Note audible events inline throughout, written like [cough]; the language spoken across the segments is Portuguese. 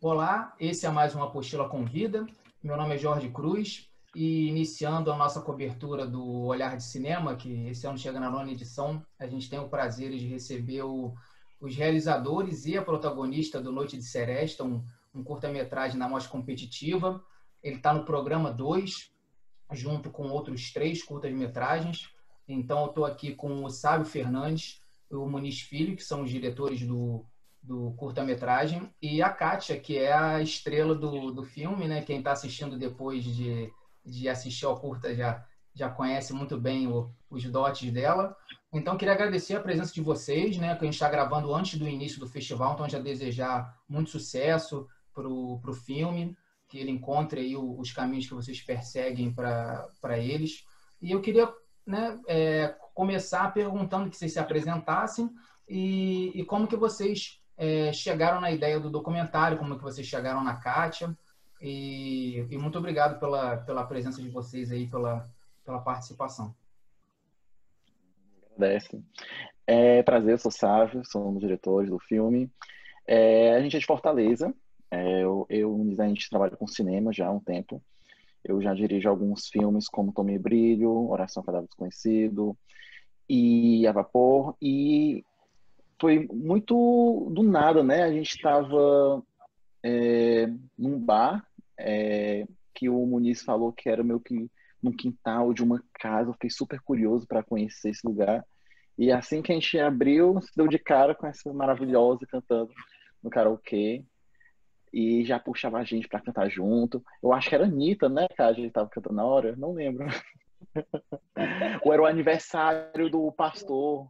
Olá, esse é mais uma Apostila Convida. Meu nome é Jorge Cruz e iniciando a nossa cobertura do Olhar de Cinema, que esse ano chega na nona edição, a gente tem o prazer de receber o, os realizadores e a protagonista do Noite de Seresta, um, um curta-metragem na mostra competitiva. Ele está no programa 2, junto com outros três curtas-metragens. Então, eu estou aqui com o Sábio Fernandes o Muniz Filho, que são os diretores do, do curta-metragem, e a Kátia, que é a estrela do, do filme, né? Quem está assistindo depois de, de assistir ao curta já, já conhece muito bem o, os dotes dela. Então, queria agradecer a presença de vocês, né? Que a gente está gravando antes do início do festival, então já desejar muito sucesso para o filme, que ele encontre aí os caminhos que vocês perseguem para eles. E eu queria né, é, começar perguntando que vocês se apresentassem e, e como que vocês é, chegaram na ideia do documentário, como que vocês chegaram na Kátia. E, e, muito obrigado pela, pela presença de vocês aí, pela, pela participação. Agradece. É prazer, sou Sávio, sou um dos diretores do filme. É, a gente é de Fortaleza. É, eu, eu a gente trabalha com cinema já há um tempo. Eu já dirijo alguns filmes como Tomei Brilho, Oração Cadáver Desconhecido e A Vapor. E foi muito do nada, né? A gente estava é, num bar é, que o Muniz falou que era meio que num quintal de uma casa. Eu fiquei super curioso para conhecer esse lugar. E assim que a gente abriu, se deu de cara com essa maravilhosa cantando no karaokê. E já puxava a gente para cantar junto. Eu acho que era Anitta, né, que a gente tava cantando na hora? Não lembro. [laughs] Ou era o aniversário do pastor.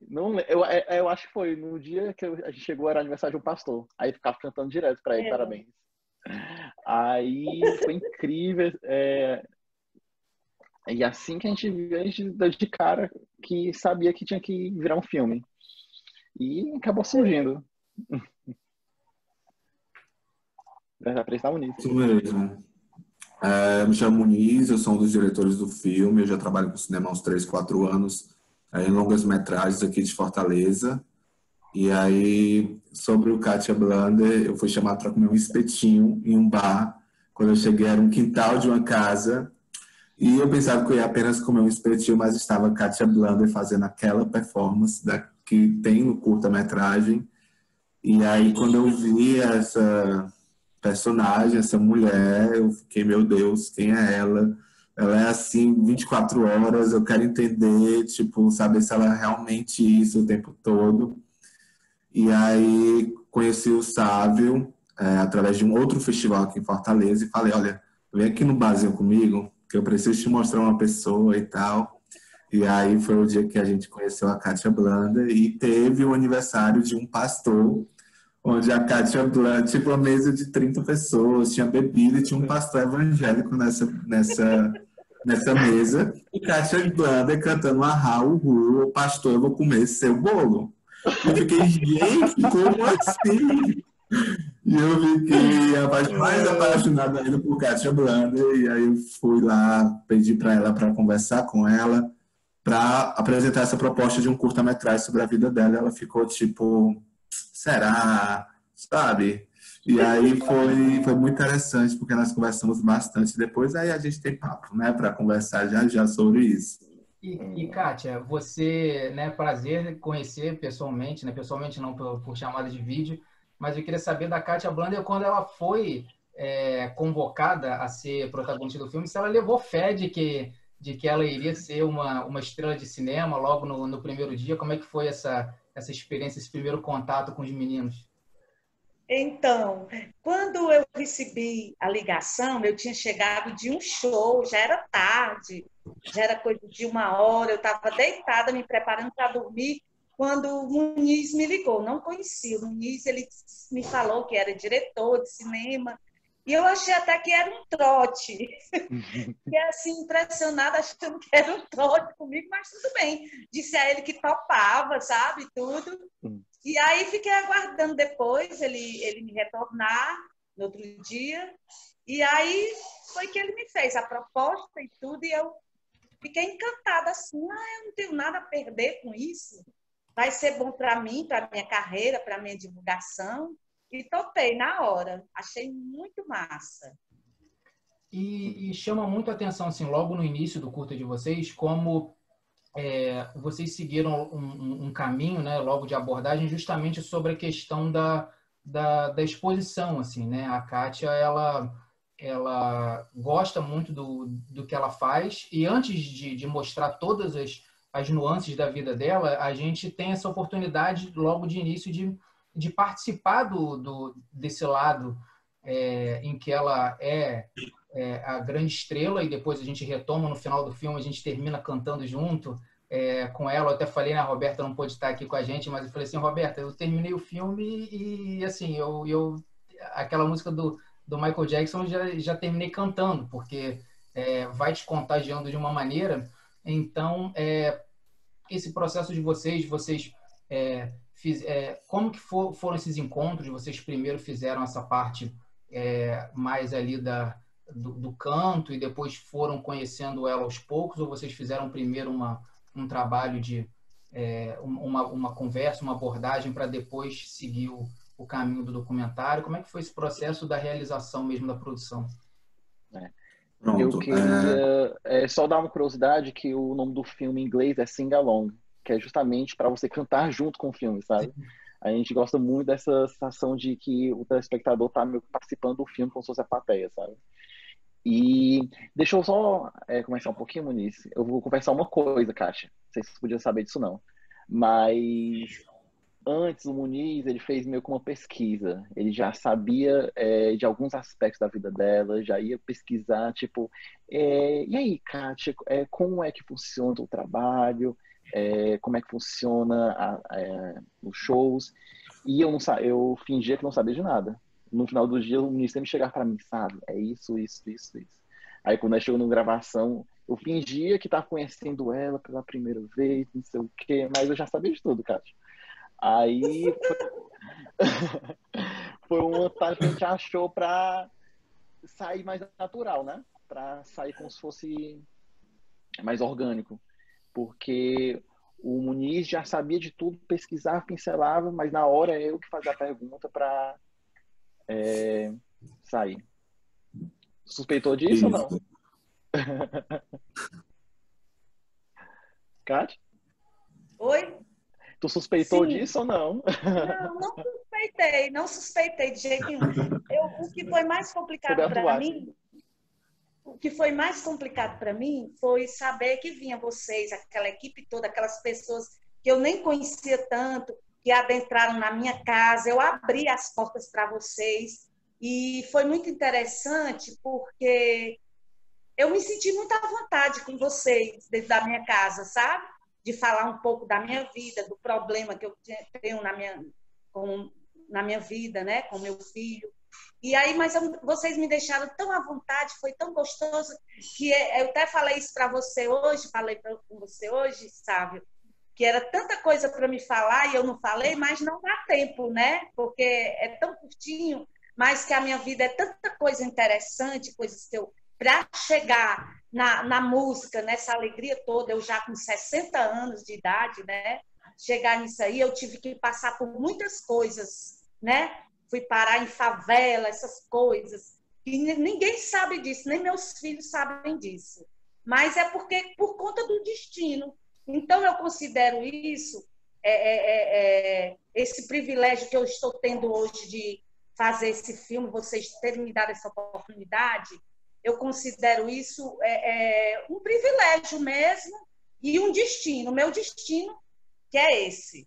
Não, eu, é, é, eu acho que foi no dia que a gente chegou, era aniversário de um pastor. Aí ficava cantando direto para ele, é. parabéns. Aí foi incrível. É... E assim que a gente viu, a gente deu de cara que sabia que tinha que virar um filme. E acabou surgindo. Vai apresentar Muniz. Isso mesmo. É, me chamo Muniz, eu sou um dos diretores do filme, eu já trabalho com cinema há uns 3, 4 anos em longas metragens aqui de Fortaleza. E aí, sobre o Katia Blander, eu fui chamado para comer um espetinho em um bar. Quando eu cheguei, era um quintal de uma casa. E eu pensava que eu ia apenas comer um espetinho, mas estava Katia Blander fazendo aquela performance da, que tem no curta-metragem. E aí, quando eu vi essa personagem, essa mulher, eu fiquei, meu Deus, quem é ela? ela é assim 24 horas, eu quero entender, tipo, saber se ela é realmente isso o tempo todo. E aí conheci o Sávio é, através de um outro festival aqui em Fortaleza e falei, olha, vem aqui no Brasil comigo, que eu preciso te mostrar uma pessoa e tal. E aí foi o dia que a gente conheceu a Kátia Blanda e teve o aniversário de um pastor, onde a Kátia Blanda, tipo, uma mesa de 30 pessoas, tinha bebida e tinha um pastor evangélico nessa, nessa nessa mesa e Kátia Blanda cantando a o pastor, eu vou comer seu bolo. Eu fiquei, gente, como assim? E eu fiquei mais apaixonado ainda por Kátia Blanda, e aí eu fui lá, pedi para ela para conversar com ela, para apresentar essa proposta de um curta-metragem sobre a vida dela. Ela ficou tipo, será? Sabe? E aí foi, foi muito interessante, porque nós conversamos bastante. Depois aí a gente tem papo, né, para conversar já já sobre isso. E, e Kátia, você, né, prazer conhecer pessoalmente, né, pessoalmente não por, por chamada de vídeo, mas eu queria saber da Kátia Blander quando ela foi é, convocada a ser protagonista do filme, se ela levou fé de que, de que ela iria ser uma, uma estrela de cinema logo no, no primeiro dia. Como é que foi essa, essa experiência, esse primeiro contato com os meninos? Então, quando eu recebi a ligação, eu tinha chegado de um show, já era tarde, já era coisa de uma hora, eu estava deitada, me preparando para dormir, quando o Muniz me ligou. Não conhecia o Muniz, ele me falou que era diretor de cinema, e eu achei até que era um trote. e assim, impressionada, achando que era um trote comigo, mas tudo bem. Disse a ele que topava, sabe, tudo. E aí fiquei aguardando depois ele, ele me retornar no outro dia. E aí foi que ele me fez a proposta e tudo, e eu fiquei encantada assim, ah, eu não tenho nada a perder com isso. vai ser bom para mim, para minha carreira, para minha divulgação. E topei na hora. Achei muito massa. E, e, chama muito a atenção, assim, logo no início do curta de vocês, como é, vocês seguiram um, um, caminho, né, logo de abordagem, justamente sobre a questão da, da, da exposição, assim, né? A Kátia, ela, ela gosta muito do, do que ela faz e antes de, de mostrar todas as, as nuances da vida dela, a gente tem essa oportunidade logo de início de, de participar do, do, desse lado é, em que ela é é, a grande estrela e depois a gente retoma no final do filme, a gente termina cantando junto é, com ela. Eu até falei, né, a Roberta não pôde estar aqui com a gente, mas eu falei assim, Roberta, eu terminei o filme e, assim, eu, eu aquela música do, do Michael Jackson já, já terminei cantando, porque é, vai te contagiando de uma maneira. Então, é, esse processo de vocês, vocês é, fiz, é, como que for, foram esses encontros? Vocês primeiro fizeram essa parte é, mais ali da do, do, canto e depois foram conhecendo ela aos poucos, ou vocês fizeram primeiro uma, um trabalho de é, uma, uma conversa, uma abordagem para depois seguir o, o caminho do documentário? Como é que foi esse processo da realização mesmo da produção? É. Pronto, Eu queria é... é... só dar uma curiosidade que o nome do filme em inglês é Sing Along, que é justamente para você cantar [laughs] junto com o filme, sabe? A gente gosta muito dessa sensação de que o telespectador está participando do filme como se fosse a plateia, sabe? E deixa eu só é, começar um pouquinho, Muniz. Eu vou conversar uma coisa, Kátia. Não sei se você podia saber disso, não. Mas antes, o Muniz, ele fez meio que uma pesquisa. Ele já sabia é, de alguns aspectos da vida dela, já ia pesquisar, tipo... É, e aí, Kátia, é, como é que funciona o trabalho? É, como é que funciona a, a, os shows? E eu, não, eu fingia que não sabia de nada no final do dia o ministro me chegar para mim, sabe? É isso, isso, isso, isso. Aí quando nós chegamos na gravação, eu fingia que tava conhecendo ela pela primeira vez, não sei o quê, mas eu já sabia de tudo, Kátia. Aí foi, [laughs] uma tarde que a gente achou para sair mais natural, né? Para sair como se fosse mais orgânico. Porque o Muniz já sabia de tudo, pesquisava, pincelava, mas na hora eu que fazia a pergunta para é, sair. Suspeitou disso Isso. ou não? [laughs] Kátia? Oi? Tu suspeitou Sim. disso ou não? Não, não suspeitei, não suspeitei de jeito nenhum. Eu, o que foi mais complicado para mim, o que foi mais complicado para mim foi saber que vinha vocês, aquela equipe toda, aquelas pessoas que eu nem conhecia tanto, que adentraram na minha casa, eu abri as portas para vocês e foi muito interessante porque eu me senti muito à vontade com vocês dentro da minha casa, sabe? De falar um pouco da minha vida, do problema que eu tenho na minha, com, na minha vida, né? Com meu filho. E aí, mas eu, vocês me deixaram tão à vontade, foi tão gostoso, que é, eu até falei isso para você hoje, falei com você hoje, Sávio, que era tanta coisa para me falar e eu não falei, mas não dá tempo, né? Porque é tão curtinho, mas que a minha vida é tanta coisa interessante, coisas que eu. Para chegar na, na música, nessa alegria toda, eu já com 60 anos de idade, né? Chegar nisso aí, eu tive que passar por muitas coisas, né? Fui parar em favela, essas coisas. E ninguém sabe disso, nem meus filhos sabem disso. Mas é porque por conta do destino. Então, eu considero isso, é, é, é, é, esse privilégio que eu estou tendo hoje de fazer esse filme, vocês terem me dado essa oportunidade, eu considero isso é, é, um privilégio mesmo e um destino. Meu destino, que é esse.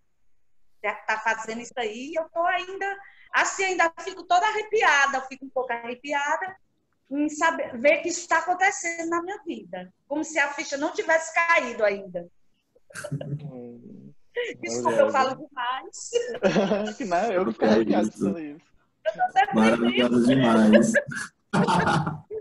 Está fazendo isso aí, eu estou ainda, assim, ainda fico toda arrepiada, fico um pouco arrepiada em saber, ver que isso está acontecendo na minha vida. Como se a ficha não tivesse caído ainda. [laughs] Desculpa, eu falo demais. que [laughs] não, eu não fico arrepiado isso. Maravilhoso demais. [laughs]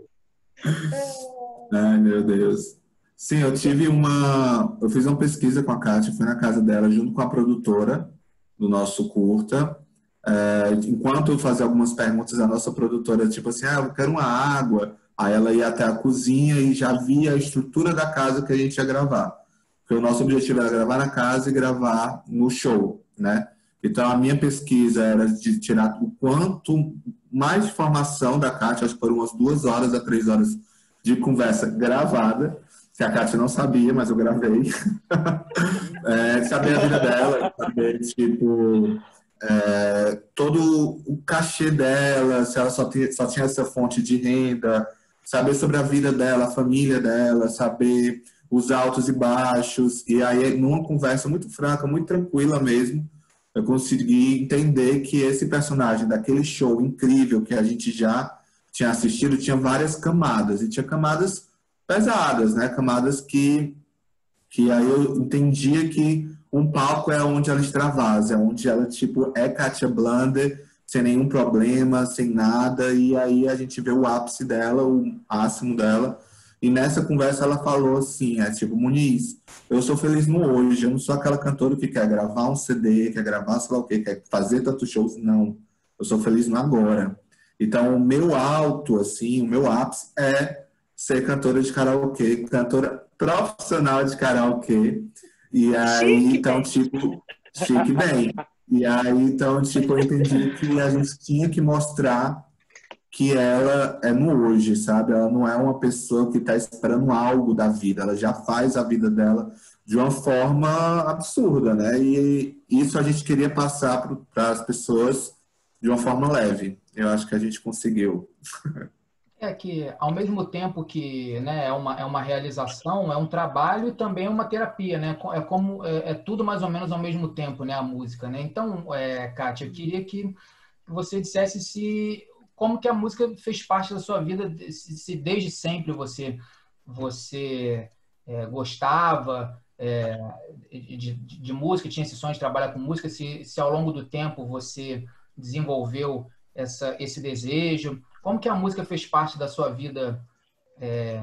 Ai, meu Deus. Sim, eu tive uma. Eu fiz uma pesquisa com a Kátia, fui na casa dela junto com a produtora do nosso curta. É, enquanto eu fazia algumas perguntas, a nossa produtora, tipo assim, ah, eu quero uma água. Aí ela ia até a cozinha e já via a estrutura da casa que a gente ia gravar. porque o nosso objetivo era gravar na casa e gravar no show, né? Então, a minha pesquisa era de tirar o quanto mais informação da Kátia, acho que foram umas duas horas a três horas de conversa gravada, que a Kátia não sabia, mas eu gravei. [laughs] é, saber a vida dela, saber, tipo, é, todo o cachê dela, se ela só tinha, só tinha essa fonte de renda, saber sobre a vida dela, a família dela, saber os altos e baixos. E aí, numa conversa muito franca, muito tranquila mesmo, eu consegui entender que esse personagem daquele show incrível que a gente já tinha assistido tinha várias camadas. E tinha camadas pesadas, né? Camadas que, que aí eu entendia que um palco é onde ela extravasa, é onde ela, tipo, é Katia Blunder, sem nenhum problema, sem nada. E aí a gente vê o ápice dela, o máximo dela e nessa conversa ela falou assim, é tipo, Muniz, eu sou feliz no hoje, eu não sou aquela cantora que quer gravar um CD, quer gravar sei lá o quê, quer fazer tantos shows, não. Eu sou feliz no agora. Então, o meu alto, assim, o meu ápice é ser cantora de karaokê, cantora profissional de karaokê. E aí, chique então, bem. tipo, chique bem. E aí, então, tipo, eu entendi que a gente tinha que mostrar que ela é no hoje, sabe? Ela não é uma pessoa que está esperando algo da vida, ela já faz a vida dela de uma forma absurda, né? E isso a gente queria passar para as pessoas de uma forma leve. Eu acho que a gente conseguiu. [laughs] É que, ao mesmo tempo que né, é, uma, é uma realização, é um trabalho e também é uma terapia, né? É como é, é tudo mais ou menos ao mesmo tempo, né? A música, né? Então, é, Kátia, eu queria que você dissesse se como que a música fez parte da sua vida, se desde sempre você você é, gostava é, de, de, música, tinha esse sonho de trabalhar com música, se, se ao longo do tempo você desenvolveu essa, esse desejo, como que a música fez parte da sua vida é,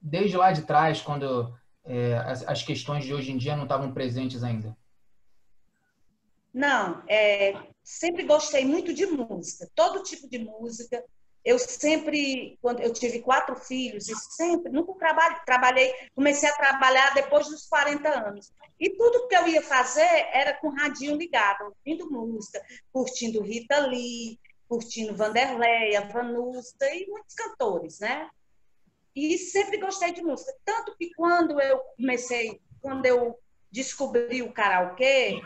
desde lá de trás, quando é, as, as questões de hoje em dia não estavam presentes ainda? Não, é, sempre gostei muito de música, todo tipo de música. Eu sempre, quando eu tive quatro filhos, e sempre, nunca trabalhei, trabalhei, comecei a trabalhar depois dos 40 anos. E tudo que eu ia fazer era com radinho ligado, ouvindo música, curtindo Rita Lee, curtindo Vanderleia, Vanusta e muitos cantores, né? E sempre gostei de música. Tanto que quando eu comecei, quando eu descobri o karaokê,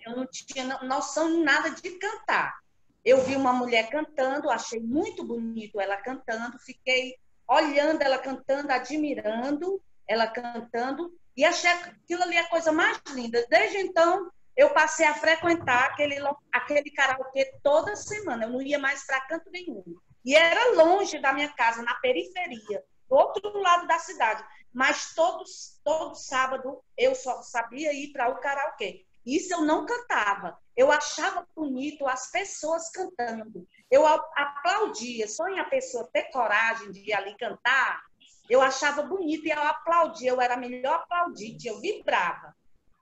eu não tinha noção nada de cantar. Eu vi uma mulher cantando, achei muito bonito ela cantando, fiquei olhando ela cantando, admirando ela cantando, e achei aquilo ali a coisa mais linda. Desde então, eu passei a frequentar aquele, aquele karaokê toda semana, eu não ia mais para canto nenhum. E era longe da minha casa, na periferia, do outro lado da cidade. Mas todos, todo sábado eu só sabia ir para o karaokê. Isso eu não cantava. Eu achava bonito as pessoas cantando. Eu aplaudia. Só em a pessoa ter coragem de ir ali cantar, eu achava bonito e eu aplaudia. Eu era melhor aplaudinte, eu vibrava.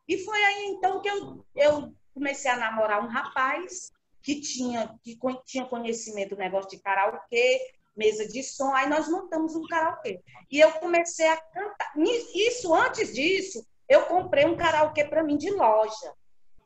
E foi aí então que eu, eu comecei a namorar um rapaz que tinha, que tinha conhecimento do negócio de karaokê, mesa de som. Aí nós montamos um karaokê. E eu comecei a cantar. Isso, antes disso, eu comprei um karaokê para mim de loja.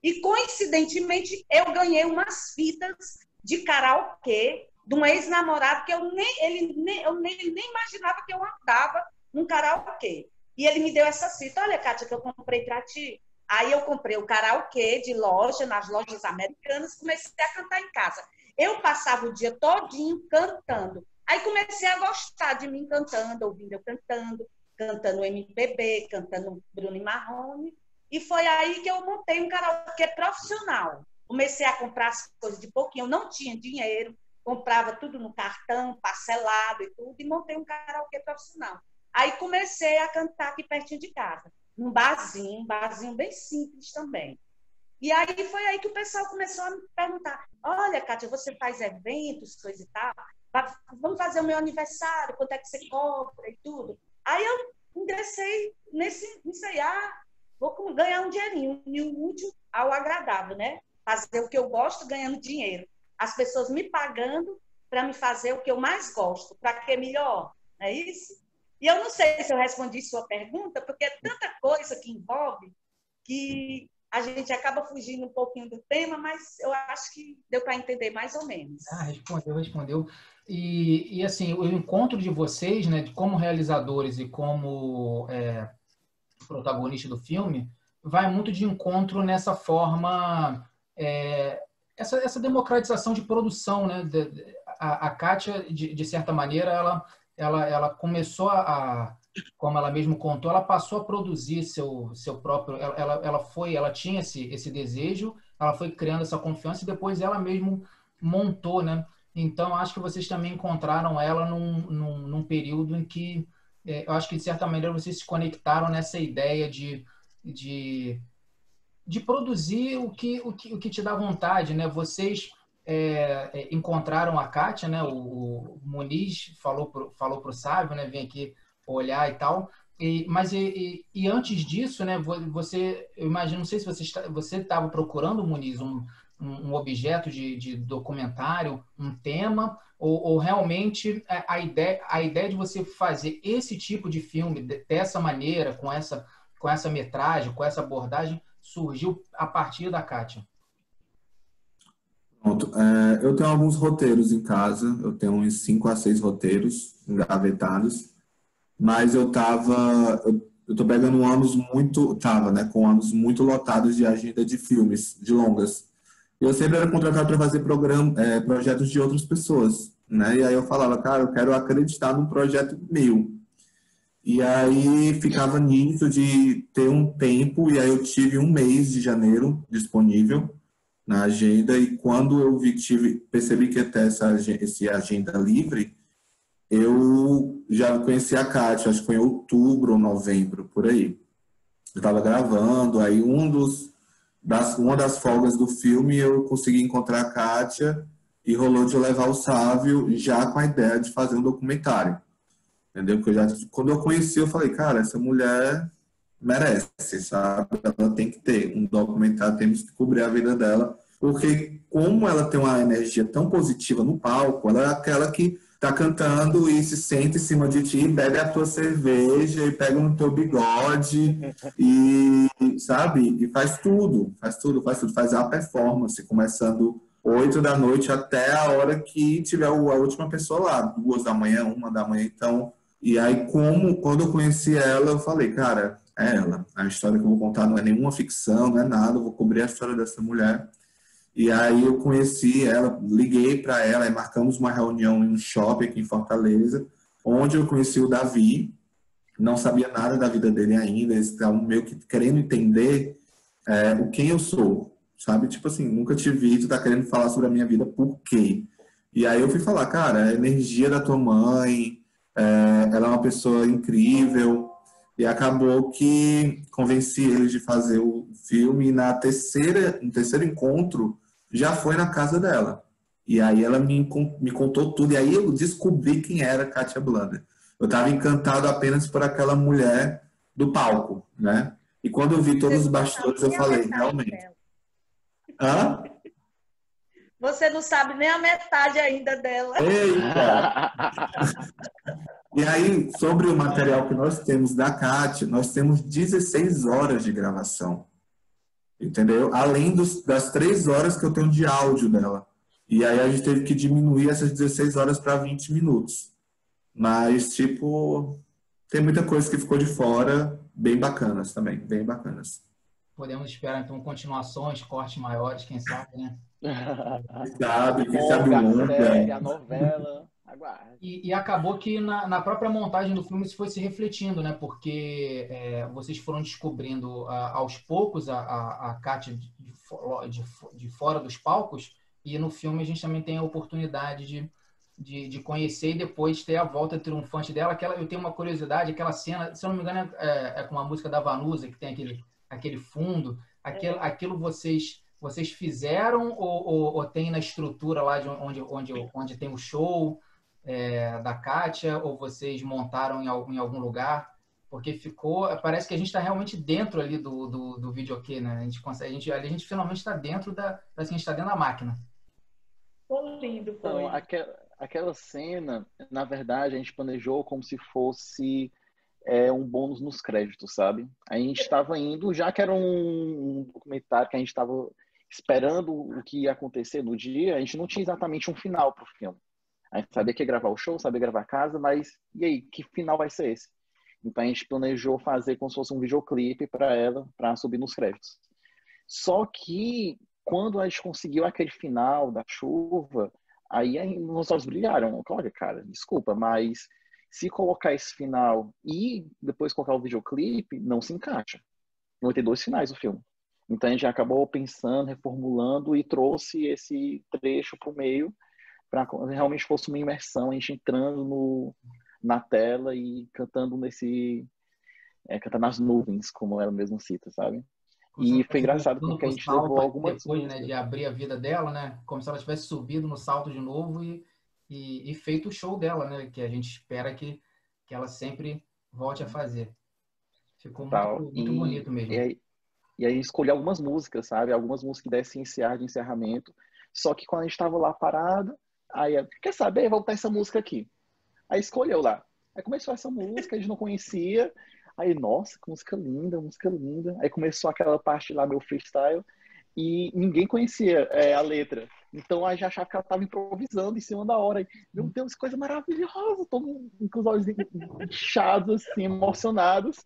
E, coincidentemente, eu ganhei umas fitas de karaokê de um ex-namorado que eu nem, ele, nem, eu nem, nem imaginava que eu andava num karaokê. E ele me deu essa fita. Olha, Kátia, que eu comprei para ti. Aí eu comprei o karaokê de loja, nas lojas americanas, comecei a cantar em casa. Eu passava o dia todinho cantando. Aí comecei a gostar de mim cantando, ouvindo eu cantando cantando MPB, cantando Bruno e Marrone. E foi aí que eu montei um karaokê profissional. Comecei a comprar as coisas de pouquinho, eu não tinha dinheiro, comprava tudo no cartão, parcelado e tudo, e montei um karaokê profissional. Aí comecei a cantar aqui pertinho de casa, num barzinho, um barzinho bem simples também. E aí foi aí que o pessoal começou a me perguntar: olha, Kátia, você faz eventos, coisa e tal, vamos fazer o meu aniversário, quanto é que você cobra e tudo. Aí eu ingressei nesse, aí, ah, vou ganhar um dinheirinho, o útil ao agradável, né? Fazer o que eu gosto ganhando dinheiro. As pessoas me pagando para me fazer o que eu mais gosto. Para que melhor? Não é isso? E eu não sei se eu respondi sua pergunta, porque é tanta coisa que envolve que a gente acaba fugindo um pouquinho do tema, mas eu acho que deu para entender mais ou menos. Ah, respondeu, respondeu. E, e assim, o encontro de vocês, né, como realizadores e como é, protagonista do filme, vai muito de encontro nessa forma, é, essa, essa democratização de produção, né? A, a Kátia, de, de certa maneira, ela, ela, ela começou a, como ela mesmo contou, ela passou a produzir seu, seu próprio, ela, ela foi, ela tinha esse, esse desejo, ela foi criando essa confiança e depois ela mesmo montou, né? Então, acho que vocês também encontraram ela num, num, num período em que, é, eu acho que de certa maneira vocês se conectaram nessa ideia de, de, de produzir o que, o, que, o que te dá vontade, né? Vocês é encontraram a Kátia, né? O, o Muniz falou pro, falou pro Sábio, né? Vem aqui olhar e tal. E, mas e, e, e, antes disso, né? Você, eu imagino, não sei se você está, você estava procurando, Muniz, um, um objeto de, de documentário, um tema, ou, ou, realmente a ideia, a ideia de você fazer esse tipo de filme dessa maneira, com essa, com essa metragem, com essa abordagem, surgiu a partir da Kátia? Pronto. É, eu tenho alguns roteiros em casa, eu tenho uns cinco a seis roteiros engavetados, mas eu tava, eu, eu tô pegando anos muito, tava, né, com anos muito lotados de agenda de filmes, de longas. Eu sempre era contratado para fazer programa, é, projetos de outras pessoas, né? E aí eu falava, cara, eu quero acreditar num projeto meu. E aí ficava nisso de ter um tempo, e aí eu tive um mês de janeiro disponível na agenda, e quando eu vi, tive, percebi que até essa esse agenda livre, eu já conheci a Kátia, acho que foi em outubro ou novembro, por aí. Eu estava gravando, aí um dos das, uma das folgas do filme, eu consegui encontrar a Kátia e rolou de levar o Sávio já com a ideia de fazer um documentário. Entendeu? Porque eu já, quando eu conheci, eu falei, cara, essa mulher merece, sabe? Ela tem que ter um documentário, temos que cobrir a vida dela, porque como ela tem uma energia tão positiva no palco, ela é aquela que tá cantando e se sente em cima de ti, bebe a tua cerveja e pega no teu bigode [laughs] e, sabe? E faz tudo, faz tudo, faz tudo, faz a performance, começando oito da noite até a hora que tiver a última pessoa lá, duas da manhã, uma da manhã, então... E aí, como, quando eu conheci ela, eu falei, cara, é ela. A história que eu vou contar não é nenhuma ficção, não é nada, eu vou cobrir a história dessa mulher. E aí eu conheci ela, liguei para ela e marcamos uma reunião em um shopping aqui em Fortaleza, onde eu conheci o Davi. Não sabia nada da vida dele ainda, eles estavam meio que querendo entender é, o quem eu sou, sabe? Tipo assim, nunca te vi, tu tá querendo falar sobre a minha vida, por quê? E aí eu fui falar, cara, a energia da tua mãe, é, ela é uma pessoa incrível, e acabou que convenci eles de fazer o filme e na terceira, no terceiro encontro já foi na casa dela. E aí ela me, me contou tudo. E aí eu descobri quem era Katia Blanda. Eu estava encantado apenas por aquela mulher do palco, né? E quando eu vi todos os bastidores, eu falei, realmente. Hã? Você não sabe nem a metade ainda dela. Eita! [laughs] e aí, sobre o material que nós temos da Kátia, nós temos 16 horas de gravação entendeu? Além dos, das três horas que eu tenho de áudio dela. E aí a gente teve que diminuir essas 16 horas para 20 minutos. Mas, tipo, tem muita coisa que ficou de fora, bem bacanas também, bem bacanas. Podemos esperar, então, continuações, cortes maiores, quem sabe, né? [laughs] Quem sabe, quem sabe longa. A novela. E, e, acabou que na, na, própria montagem do filme isso foi se refletindo, né? Porque é, vocês foram descobrindo a, aos poucos a, a, a Kátia de, de, de, fora dos palcos, e no filme a gente também tem a oportunidade de, de, de conhecer e depois ter a volta triunfante dela. Aquela, eu tenho uma curiosidade, aquela cena, se eu não me engano, é, é com a música da Vanusa, que tem aquele, aquele fundo. Aquilo, aquilo vocês vocês fizeram ou, ou, ou, tem na estrutura lá de onde, onde, onde tem o show? É, da Kátia ou vocês montaram em algum, em algum lugar? Porque ficou, parece que a gente está realmente dentro ali do, do, do videokê, né? A gente consegue, a gente, a gente finalmente está dentro da, parece que a gente está dentro da máquina. Foi lindo, foi. Então, aquela, aquela cena, na verdade, a gente planejou como se fosse é um bônus nos créditos, sabe? A gente estava indo, já que era um documentário que a gente estava esperando o que ia acontecer no dia, a gente não tinha exatamente um final para o filme. A gente sabia que ia gravar o show, sabia gravar a casa, mas e aí, que final vai ser esse? Então a gente planejou fazer como se fosse um videoclipe para ela, para subir nos créditos. Só que quando a gente conseguiu aquele final da chuva, aí, meus olhos brilharam. Olha, cara, desculpa, mas se colocar esse final e depois colocar o videoclipe, não se encaixa. Vai ter dois finais o filme. Então a gente acabou pensando, reformulando e trouxe esse trecho para o meio para realmente fosse uma imersão, a gente entrando no, na tela e cantando nesse é, cantando nas nuvens, como ela mesmo cita, sabe? E foi engraçado porque a gente levou algumas depois, né, de abrir a vida dela, né? Como se ela tivesse subido no salto de novo e, e, e feito o show dela, né? Que a gente espera que, que ela sempre volte a fazer. Ficou muito, muito e, bonito mesmo. E aí, e aí escolhi algumas músicas, sabe? Algumas músicas que dessem encerrar de encerramento. Só que quando a gente estava lá parado, aí quer saber? Vou botar essa música aqui. Aí escolheu lá. Aí começou essa música, a gente não conhecia. Aí, nossa, que música linda, música linda. Aí começou aquela parte lá, meu freestyle, e ninguém conhecia é, a letra. Então a gente achava que ela estava improvisando em cima da hora. Meu Deus, coisa maravilhosa! Todo mundo com os olhos inchados, assim, emocionados.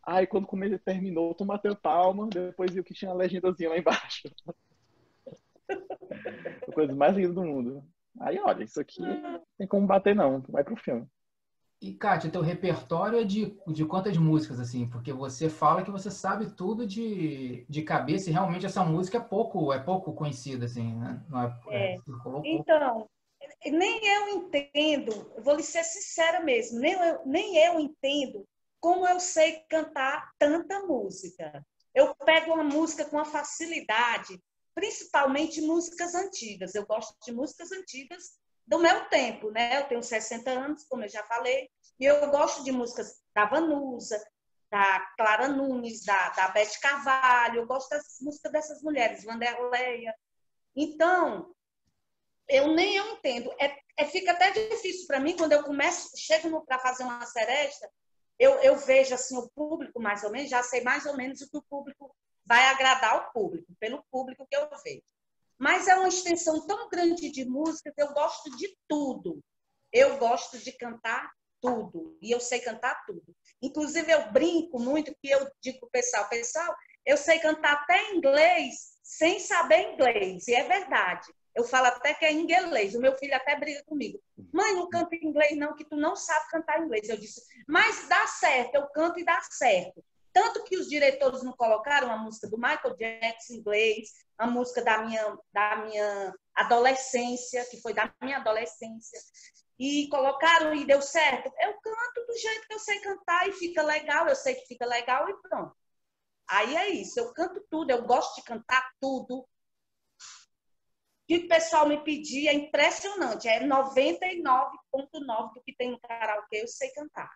Aí quando comecei, terminou, tu bateu palma, depois viu que tinha a legendazinha lá embaixo. [laughs] a coisa mais linda do mundo. Aí, olha, isso aqui não tem como bater, não. Vai pro filme. E, Kátia, teu repertório é de, de quantas músicas, assim? Porque você fala que você sabe tudo de, de cabeça e realmente essa música é pouco, é pouco conhecida, assim, né? Não é, é. é então, nem eu entendo, vou lhe ser sincera mesmo, nem eu, nem eu entendo como eu sei cantar tanta música. Eu pego uma música com uma facilidade, principalmente músicas antigas. Eu gosto de músicas antigas do meu tempo, né? Eu tenho 60 anos, como eu já falei, e eu gosto de músicas da Vanusa, da Clara Nunes, da, da Beth Carvalho, eu gosto das músicas dessas mulheres, Vanderleia. Então, eu nem eu entendo. É, é fica até difícil para mim quando eu começo, chego para fazer uma seresta, eu, eu vejo assim o público mais ou menos, já sei mais ou menos o que o público vai agradar o público, pelo público que eu vejo. Mas é uma extensão tão grande de música que eu gosto de tudo. Eu gosto de cantar tudo. E eu sei cantar tudo. Inclusive, eu brinco muito que eu digo para o pessoal, pessoal, eu sei cantar até inglês sem saber inglês. E é verdade. Eu falo até que é inglês. O meu filho até briga comigo. Mãe, não canta inglês não, que tu não sabe cantar inglês. Eu disse, mas dá certo, eu canto e dá certo. Tanto que os diretores não colocaram a música do Michael Jackson em inglês, a música da minha, da minha adolescência, que foi da minha adolescência, e colocaram e deu certo. Eu canto do jeito que eu sei cantar e fica legal, eu sei que fica legal e pronto. Aí é isso, eu canto tudo, eu gosto de cantar tudo. E o pessoal me pedia é impressionante, é 99,9% do que tem no karaokê eu sei cantar.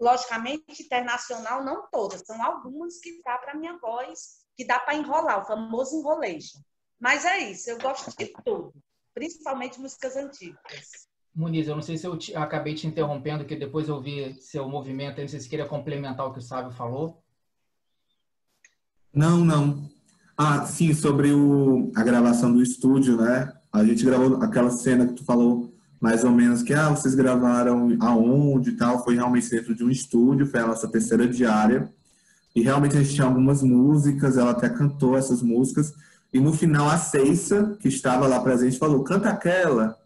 Logicamente, internacional, não todas, são algumas que dá para minha voz, que dá para enrolar, o famoso enrolejo. Mas é isso, eu gosto de tudo, principalmente músicas antigas. Muniz, eu não sei se eu te, acabei te interrompendo, que depois eu vi seu movimento, não sei se queria complementar o que o Sábio falou. Não, não. Ah, sim, sobre o, a gravação do estúdio, né? A gente gravou aquela cena que tu falou mais ou menos que ah, vocês gravaram aonde e tal, foi realmente dentro de um estúdio, foi a nossa terceira diária. E realmente a gente tinha algumas músicas, ela até cantou essas músicas. E no final a Ceissa, que estava lá presente, falou: "Canta aquela".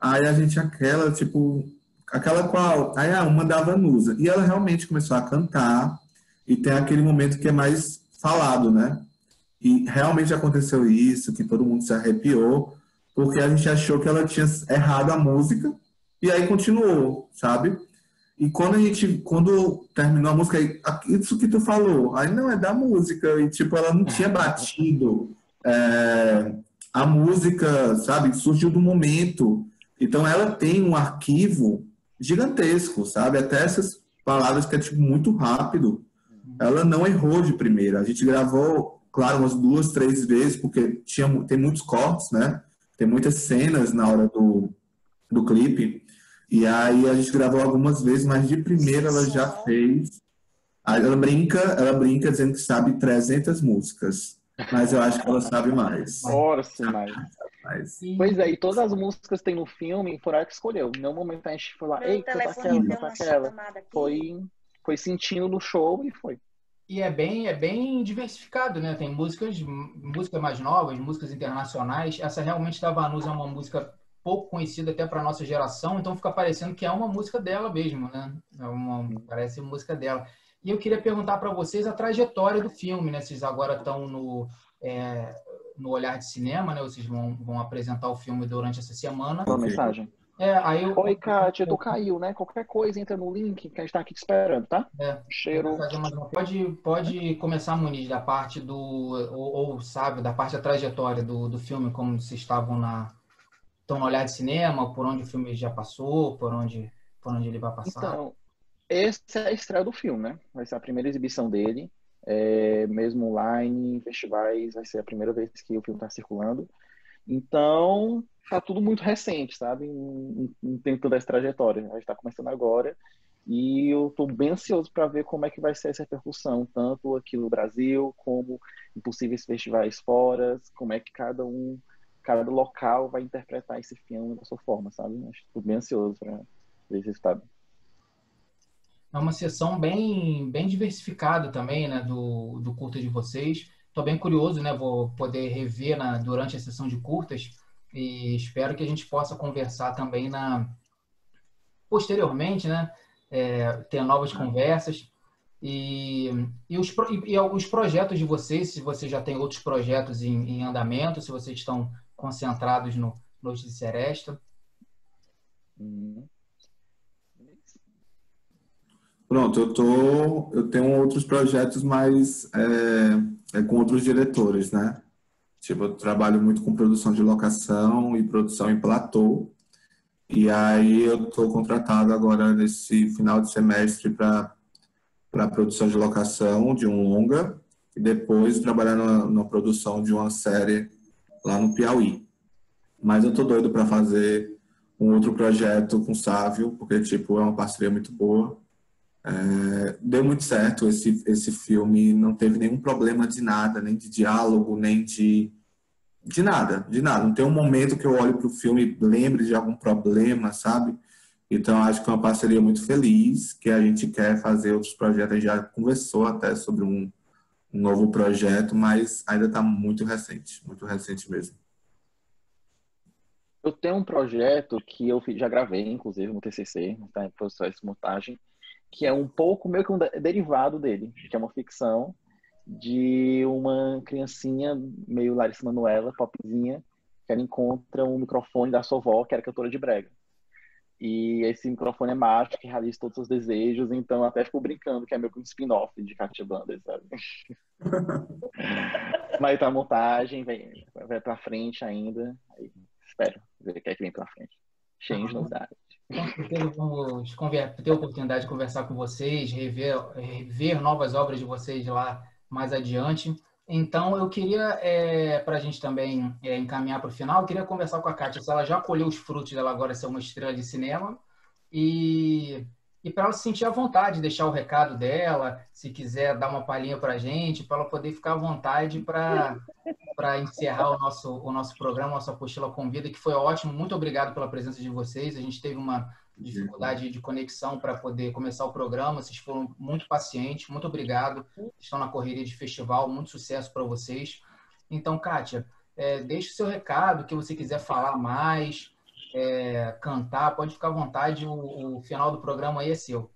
Aí a gente aquela, tipo, aquela qual? Aí ah, uma da Vanusa. E ela realmente começou a cantar e tem aquele momento que é mais falado, né? E realmente aconteceu isso, que todo mundo se arrepiou porque a gente achou que ela tinha errado a música e aí continuou, sabe? E quando a gente, quando terminou a música, isso que tu falou, aí não é da música, e tipo, ela não tinha batido é, a música, sabe? Surgiu do momento. Então ela tem um arquivo gigantesco, sabe? Até essas palavras que é tipo muito rápido. Ela não errou de primeira. A gente gravou, claro, umas duas, três vezes, porque tinha, tem muitos cortes, né? Tem muitas cenas na hora do, do clipe. E aí a gente gravou algumas vezes, mas de primeira ela já fez. Ela brinca, ela brinca dizendo que sabe 300 músicas, mas eu acho que ela sabe mais. Ora, sim, mais. Mas... Pois é, e todas as músicas que tem no filme foram ela que escolheu. Em nenhum momento a gente foi lá, ei, canta aquela, canta aquela. Foi, foi sentindo no show e foi. E é bem, é bem diversificado, né? Tem músicas, músicas mais novas, músicas internacionais. Essa realmente da Vanusa é uma música pouco conhecida até para nossa geração, então fica parecendo que é uma música dela mesmo, né? É uma, parece música dela. E eu queria perguntar para vocês a trajetória do filme, né? Vocês agora estão no, é, no Olhar de Cinema, né? Vocês vão, vão apresentar o filme durante essa semana. Uma mensagem. É, aí eu... Oi, Kátia, tu caiu, né? Qualquer coisa entra no link que a gente tá aqui te esperando, tá? É. Cheiro. Pode, pode começar, Muniz, da parte do. Ou, ou, sabe, da parte da trajetória do, do filme, como vocês estavam na. Estão no olhar de cinema, por onde o filme já passou, por onde, por onde ele vai passar. Então, essa é a estreia do filme, né? Vai ser a primeira exibição dele. É, mesmo online, festivais, vai ser a primeira vez que o filme está circulando. Então, tá tudo muito recente, sabe? Não tem toda essa trajetória. A gente está começando agora e eu estou bem ansioso para ver como é que vai ser essa repercussão, tanto aqui no Brasil, como em possíveis festivais fora, como é que cada um, cada local vai interpretar esse filme da sua forma, sabe? Estou bem ansioso para ver esse resultado. É uma sessão bem, bem diversificada também, né, do, do curta de vocês. Estou bem curioso, né? Vou poder rever na, durante a sessão de curtas e espero que a gente possa conversar também na posteriormente, né? É, ter novas conversas e, e, os, e, e os projetos de vocês, se vocês já têm outros projetos em, em andamento, se vocês estão concentrados no Noite de Seresta. Pronto, eu tô, eu tenho outros projetos, mas é, é com outros diretores, né? Tipo, eu trabalho muito com produção de locação e produção em platô. E aí eu estou contratado agora nesse final de semestre para para produção de locação de um longa e depois trabalhar na, na produção de uma série lá no Piauí. Mas eu tô doido para fazer um outro projeto com o Sávio, porque tipo é uma parceria muito boa. É, deu muito certo esse, esse filme, não teve nenhum problema de nada, nem de diálogo, nem de, de nada, de nada. Não tem um momento que eu olho para o filme e lembre de algum problema, sabe? Então, acho que é uma parceria muito feliz, que a gente quer fazer outros projetos. A gente já conversou até sobre um, um novo projeto, mas ainda está muito recente, muito recente mesmo. Eu tenho um projeto que eu já gravei, inclusive, no TCC, está em processo de montagem, que é um pouco meio que um derivado dele, que é uma ficção de uma criancinha meio Larissa Manoela, popzinha, que ela encontra um microfone da sua avó, que era cantora de brega. E esse microfone é mágico, que realiza todos os desejos, então até fico brincando que é meio que um spin-off de Katia Banda, sabe? [laughs] Mas tá a montagem, vai, vai pra frente ainda. Aí, espero ver o que é que vem pra frente. Cheio de novidades. Com certeza vamos ter a oportunidade de conversar com vocês, rever, rever novas obras de vocês lá mais adiante. Então, eu queria, é, para a gente também é, encaminhar para o final, eu queria conversar com a Kátia, se ela já colheu os frutos dela agora ser uma estrela de cinema e, e para ela se sentir à vontade, deixar o recado dela, se quiser dar uma palhinha para a gente, para ela poder ficar à vontade para encerrar o nosso, o nosso programa, nossa apostila convida, que foi ótimo. Muito obrigado pela presença de vocês. A gente teve uma dificuldade de conexão para poder começar o programa. Vocês foram muito pacientes, muito obrigado. Estão na correria de festival, muito sucesso para vocês. Então, Kátia, é, deixe o seu recado, que você quiser falar mais, é, cantar, pode ficar à vontade, o, o, final do programa aí é seu.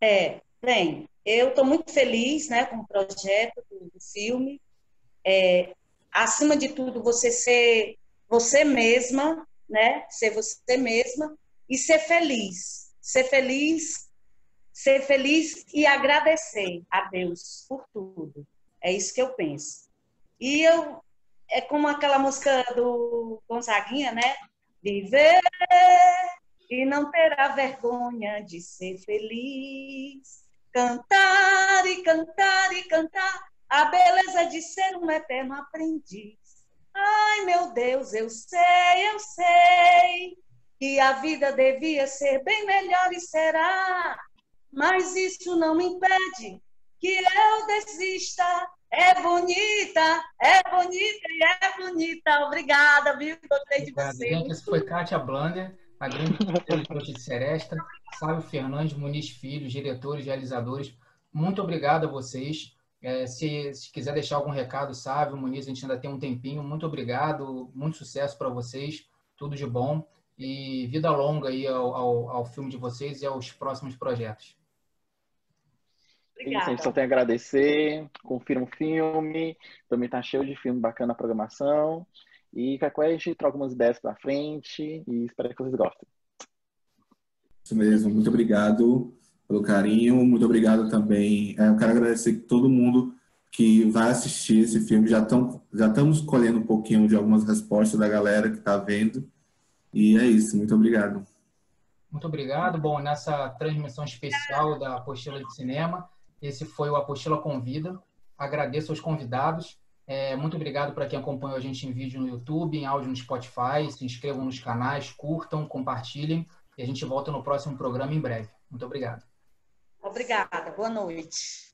É, bem, eu estou muito feliz né, com o projeto do, do filme. É, acima de tudo, você ser você mesma, né? Ser você mesma e ser feliz. Ser feliz, ser feliz e agradecer a Deus por tudo. É isso que eu penso. E eu é como aquela música do Gonzaguinha, né? Viver e não terá vergonha de ser feliz. Cantar e cantar e cantar a beleza de ser um eterno aprendiz. Ai, meu Deus, eu sei, eu sei que a vida devia ser bem melhor e será. Mas isso não me impede que eu desista. É bonita, é bonita e é bonita. Obrigada, viu? Gostei de você. Gente, esse foi Kátia Blander, a grande diretora de Seresta, Sábio Fernandes, Muniz Filho, diretores, realizadores. Muito obrigado a vocês. É, se, se, quiser deixar algum recado, Sávio, Muniz, a gente ainda tem um tempinho. Muito obrigado, muito sucesso para vocês, tudo de bom e vida longa aí ao, ao, ao filme de vocês e aos próximos projetos. Obrigada. Isso, a gente só tem a agradecer. Confira o filme. Também tá cheio de filme bacana na programação. E a gente troca umas ideias pra frente e espero que vocês gostem. Isso mesmo. Muito obrigado pelo carinho. Muito obrigado também. É, eu quero agradecer todo mundo que vai assistir esse filme. Já, tão, já estamos colhendo um pouquinho de algumas respostas da galera que está vendo. E é isso. Muito obrigado. Muito obrigado. Bom, nessa transmissão especial da Apostila de Cinema, esse foi o Apostila Convida. Agradeço aos convidados. É, muito obrigado para quem acompanhou a gente em vídeo no YouTube, em áudio no Spotify. Se inscrevam nos canais, curtam, compartilhem. E a gente volta no próximo programa em breve. Muito obrigado. Obrigada. Boa noite.